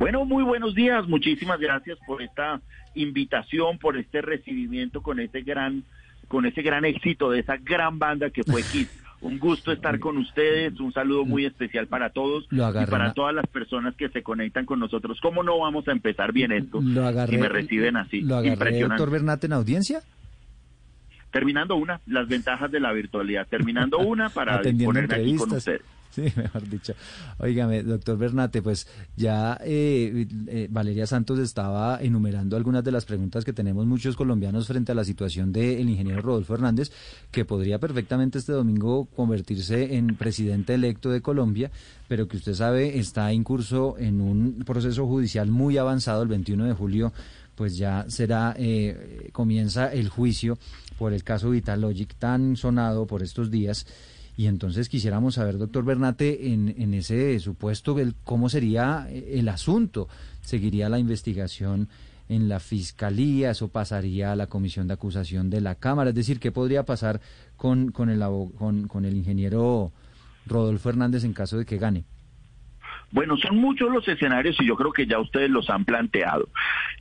Bueno, muy buenos días. Muchísimas gracias por esta invitación, por este recibimiento con ese gran, con ese gran éxito de esa gran banda que fue Kiss. Un gusto estar con ustedes, un saludo muy especial para todos y para todas las personas que se conectan con nosotros. ¿Cómo no vamos a empezar bien esto lo agarré, si me reciben así? ¿Lo agarré, doctor Bernat, en audiencia? Terminando una, las ventajas de la virtualidad. Terminando una para ponerme aquí con ustedes. Sí, mejor dicho. Óigame, doctor Bernate, pues ya eh, eh, Valeria Santos estaba enumerando algunas de las preguntas que tenemos muchos colombianos frente a la situación del ingeniero Rodolfo Hernández, que podría perfectamente este domingo convertirse en presidente electo de Colombia, pero que usted sabe está en curso en un proceso judicial muy avanzado el 21 de julio pues ya será, eh, comienza el juicio por el caso Vitalogic tan sonado por estos días y entonces quisiéramos saber, doctor Bernate, en, en ese supuesto, el, cómo sería el asunto. ¿Seguiría la investigación en la fiscalía? ¿Eso pasaría a la comisión de acusación de la Cámara? Es decir, ¿qué podría pasar con, con, el, con, con el ingeniero Rodolfo Hernández en caso de que gane? Bueno, son muchos los escenarios y yo creo que ya ustedes los han planteado.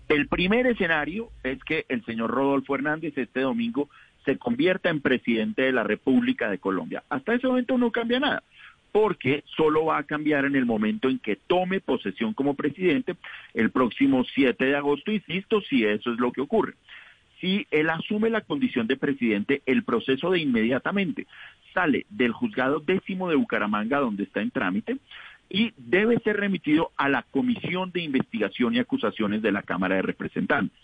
El primer escenario es que el señor Rodolfo Hernández este domingo se convierta en presidente de la República de Colombia. Hasta ese momento no cambia nada, porque solo va a cambiar en el momento en que tome posesión como presidente el próximo 7 de agosto, insisto, si eso es lo que ocurre. Si él asume la condición de presidente, el proceso de inmediatamente sale del juzgado décimo de Bucaramanga, donde está en trámite, y debe ser remitido a la Comisión de Investigación y Acusaciones de la Cámara de Representantes.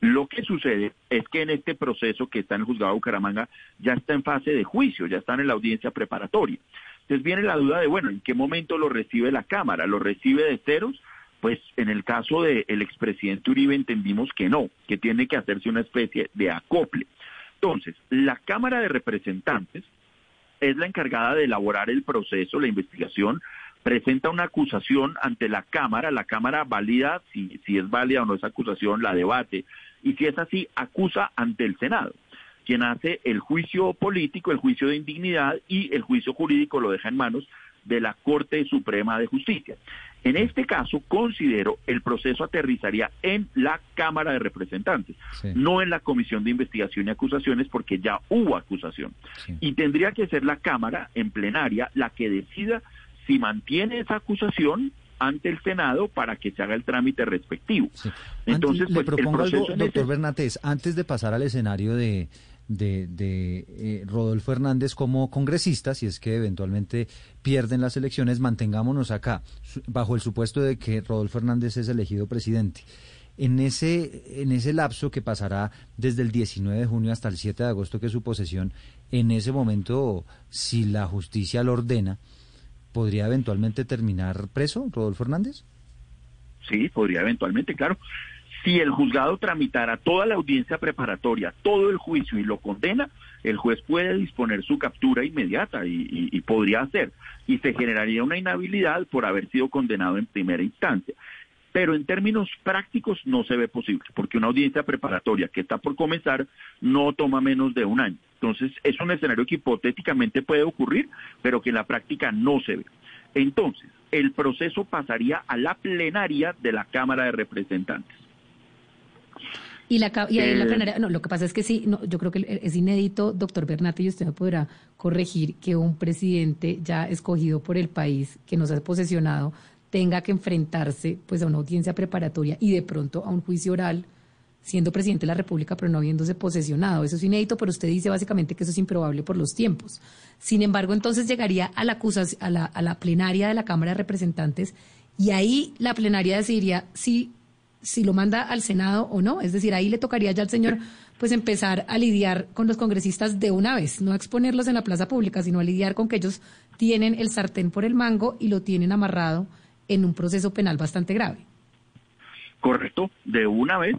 Lo que sucede es que en este proceso que está en el juzgado de Bucaramanga ya está en fase de juicio, ya están en la audiencia preparatoria. Entonces viene la duda de, bueno, ¿en qué momento lo recibe la Cámara? ¿Lo recibe de ceros? Pues en el caso del expresidente Uribe entendimos que no, que tiene que hacerse una especie de acople. Entonces, la Cámara de Representantes es la encargada de elaborar el proceso, la investigación, presenta una acusación ante la Cámara, la Cámara valida si, si es válida o no esa acusación, la debate, y si es así, acusa ante el Senado, quien hace el juicio político, el juicio de indignidad y el juicio jurídico lo deja en manos de la Corte Suprema de Justicia. En este caso, considero el proceso aterrizaría en la Cámara de Representantes, no en la Comisión de Investigación y Acusaciones, porque ya hubo acusación. Y tendría que ser la Cámara en plenaria la que decida si mantiene esa acusación ante el Senado para que se haga el trámite respectivo. Entonces, le pues, propongo algo, doctor Bernatés, antes de pasar al escenario de, de, eh, Rodolfo Hernández como congresista, si es que eventualmente pierden las elecciones, mantengámonos acá, bajo el supuesto de que Rodolfo Hernández es elegido presidente. En ese, en ese lapso que pasará desde el 19 de junio hasta el 7 de agosto, que es su posesión, en ese momento, si la justicia lo ordena, ¿podría eventualmente terminar preso Rodolfo Hernández? Sí, podría eventualmente, claro. Si el juzgado tramitara toda la audiencia preparatoria, todo el juicio y lo condena, el juez puede disponer su captura inmediata y, podría hacer. Y se generaría una inhabilidad por haber sido condenado en primera instancia pero en términos prácticos no se ve posible, porque una audiencia preparatoria que está por comenzar no toma menos de un año. Entonces, es un escenario que hipotéticamente puede ocurrir, pero que en la práctica no se ve. Entonces, el proceso pasaría a la plenaria de la Cámara de Representantes. Y, la, y ahí la eh, plenaria, no, lo que pasa es que sí, no, yo creo que es inédito, doctor Bernate, y usted me podrá corregir que un presidente ya escogido por el país, que nos ha posesionado, tenga que enfrentarse pues a una audiencia preparatoria y de pronto a un juicio oral siendo presidente de la República pero no habiéndose posesionado. Eso es inédito, pero usted dice básicamente que eso es improbable por los tiempos. Sin embargo, entonces llegaría a la, a la, a la plenaria de la Cámara de Representantes y ahí la plenaria decidiría si, si lo manda al Senado o no. Es decir, ahí le tocaría ya al señor pues empezar a lidiar con los congresistas de una vez, no a exponerlos en la plaza pública, sino a lidiar con que ellos tienen el sartén por el mango y lo tienen amarrado en un proceso penal bastante grave. Correcto, de una vez.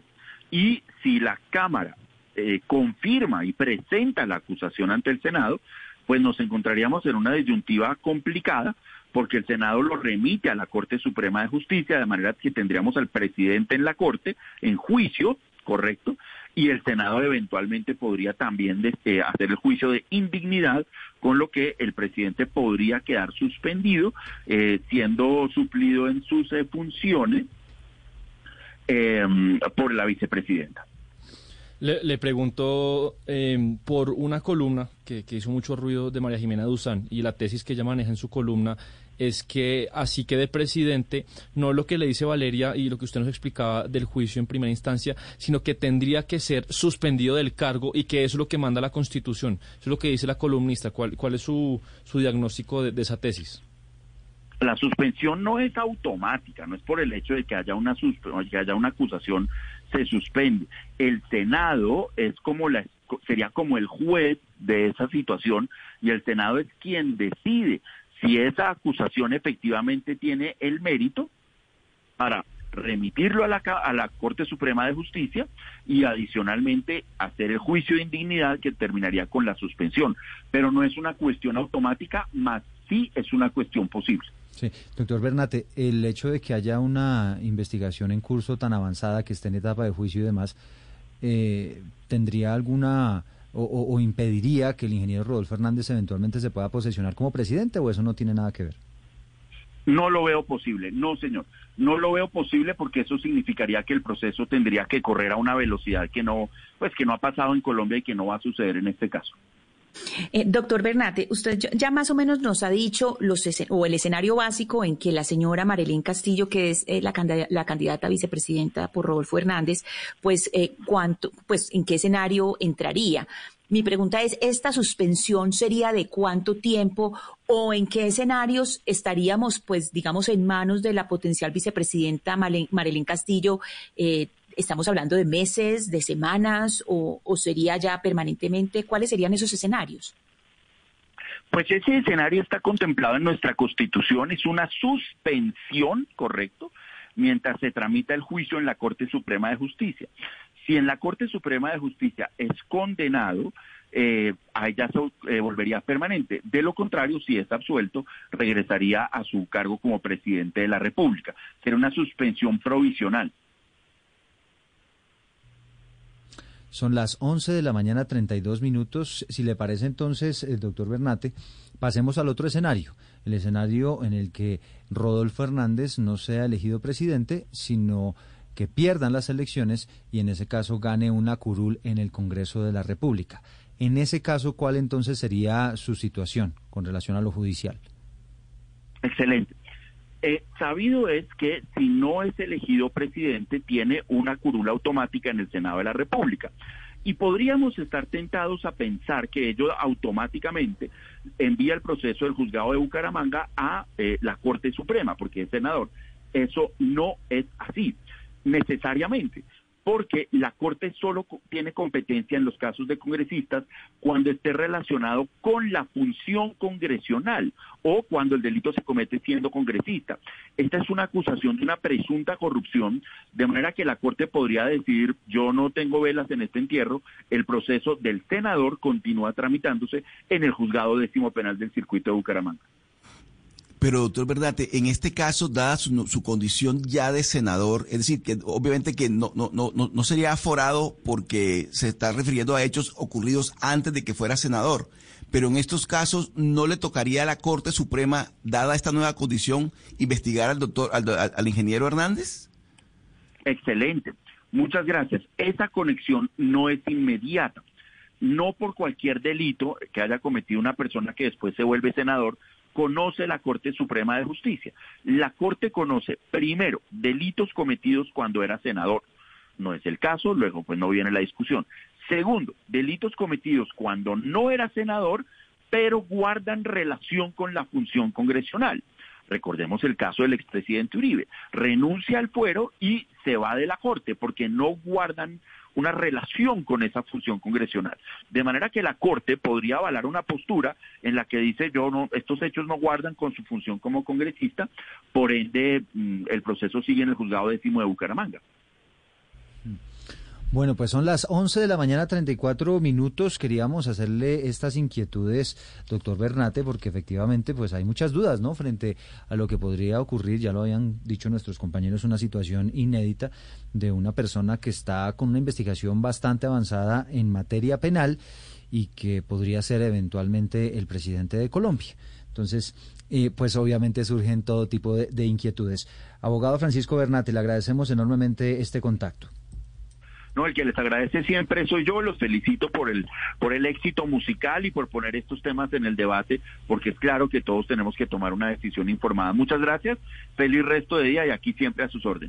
Y si la Cámara eh, confirma y presenta la acusación ante el Senado, pues nos encontraríamos en una disyuntiva complicada porque el Senado lo remite a la Corte Suprema de Justicia, de manera que tendríamos al presidente en la Corte en juicio, correcto, y el Senado eventualmente podría también eh, hacer el juicio de indignidad, con lo que el presidente podría quedar suspendido, eh, siendo suplido en sus eh, funciones por la vicepresidenta. Le, pregunto em, por una columna que, que, hizo mucho ruido de María Jimena Duzán y la tesis que ella maneja en su columna es que así quede presidente, no lo que le dice Valeria y lo que usted nos explicaba del juicio en primera instancia, sino que tendría que ser suspendido del cargo y que eso es lo que manda la Constitución. Eso es lo que dice la columnista. ¿Cuál, cuál es su, su diagnóstico de, de esa tesis? La suspensión no es automática, no es por el hecho de que haya una, que haya una acusación se suspende. El Senado es como la sería como el juez de esa situación y el Senado es quien decide si esa acusación efectivamente tiene el mérito para remitirlo a la, a la Corte Suprema de Justicia y adicionalmente hacer el juicio de indignidad que terminaría con la suspensión. Pero no es una cuestión automática, más sí es una cuestión posible. Sí, doctor Bernate, el hecho de que haya una investigación en curso tan avanzada que esté en etapa de juicio y demás, eh, ¿tendría alguna o, impediría que el ingeniero Rodolfo Hernández eventualmente se pueda posesionar como presidente o eso no tiene nada que ver? No lo veo posible, no señor, no lo veo posible porque eso significaría que el proceso tendría que correr a una velocidad que no, pues que no ha pasado en Colombia y que no va a suceder en este caso. Eh, doctor Bernate, usted ya más o menos nos ha dicho los o el escenario básico en que la señora Marilyn Castillo, que es eh, la, la, candidata vicepresidenta por Rodolfo Hernández, pues eh, cuánto, pues en qué escenario entraría. Mi pregunta es, ¿esta suspensión sería de cuánto tiempo o en qué escenarios estaríamos, pues, digamos, en manos de la potencial vicepresidenta Marilyn Castillo eh, ¿Estamos hablando de meses, de semanas o, sería ya permanentemente? ¿Cuáles serían esos escenarios? Pues ese escenario está contemplado en nuestra Constitución, es una suspensión, ¿correcto? Mientras se tramita el juicio en la Corte Suprema de Justicia. Si en la Corte Suprema de Justicia es condenado, eh, ahí ya se eh, volvería permanente. De lo contrario, si es absuelto, regresaría a su cargo como presidente de la República. Sería una suspensión provisional. Son las 11 de la mañana, 32 minutos. Si le parece entonces, el doctor Bernate, pasemos al otro escenario, el escenario en el que Rodolfo Hernández no sea elegido presidente, sino que pierdan las elecciones y en ese caso gane una curul en el Congreso de la República. En ese caso, ¿cuál entonces sería su situación con relación a lo judicial? Excelente. Eh, sabido es que si no es elegido presidente, tiene una curula automática en el Senado de la República. Y podríamos estar tentados a pensar que ello automáticamente envía el proceso del juzgado de Bucaramanga a eh, la Corte Suprema, porque es senador. Eso no es así, necesariamente porque la Corte solo tiene competencia en los casos de congresistas cuando esté relacionado con la función congresional o cuando el delito se comete siendo congresista. Esta es una acusación de una presunta corrupción, de manera que la Corte podría decir, yo no tengo velas en este entierro, el proceso del senador continúa tramitándose en el juzgado décimo penal del circuito de Bucaramanga. Pero, doctor Bernate, en este caso, dada su, condición ya de senador, es decir, que obviamente que no, no, no, no sería aforado porque se está refiriendo a hechos ocurridos antes de que fuera senador, pero en estos casos no le tocaría a la Corte Suprema, dada esta nueva condición, investigar al doctor, al, al ingeniero Hernández? Excelente. Muchas gracias. Esa conexión no es inmediata. No por cualquier delito que haya cometido una persona que después se vuelve senador, conoce la Corte Suprema de Justicia. La Corte conoce, primero, delitos cometidos cuando era senador. No es el caso, luego pues no viene la discusión. Segundo, delitos cometidos cuando no era senador, pero guardan relación con la función congresional. Recordemos el caso del expresidente Uribe. Renuncia al fuero y se va de la Corte porque no guardan una relación con esa función congresional. De manera que la Corte podría avalar una postura en la que dice yo no, estos hechos no guardan con su función como congresista, por ende mm, el proceso sigue en el juzgado décimo de Bucaramanga. Bueno, pues son las 11 de la mañana, 34 minutos. Queríamos hacerle estas inquietudes, doctor Bernate, porque efectivamente pues hay muchas dudas, ¿no? Frente a lo que podría ocurrir, ya lo habían dicho nuestros compañeros, una situación inédita de una persona que está con una investigación bastante avanzada en materia penal y que podría ser eventualmente el presidente de Colombia. Entonces, eh, pues obviamente surgen todo tipo de, de inquietudes. Abogado Francisco Bernate, le agradecemos enormemente este contacto. No, el que les agradece siempre soy yo, los felicito por el, por el éxito musical y por poner estos temas en el debate, porque es claro que todos tenemos que tomar una decisión informada. Muchas gracias, feliz resto de día y aquí siempre a sus órdenes.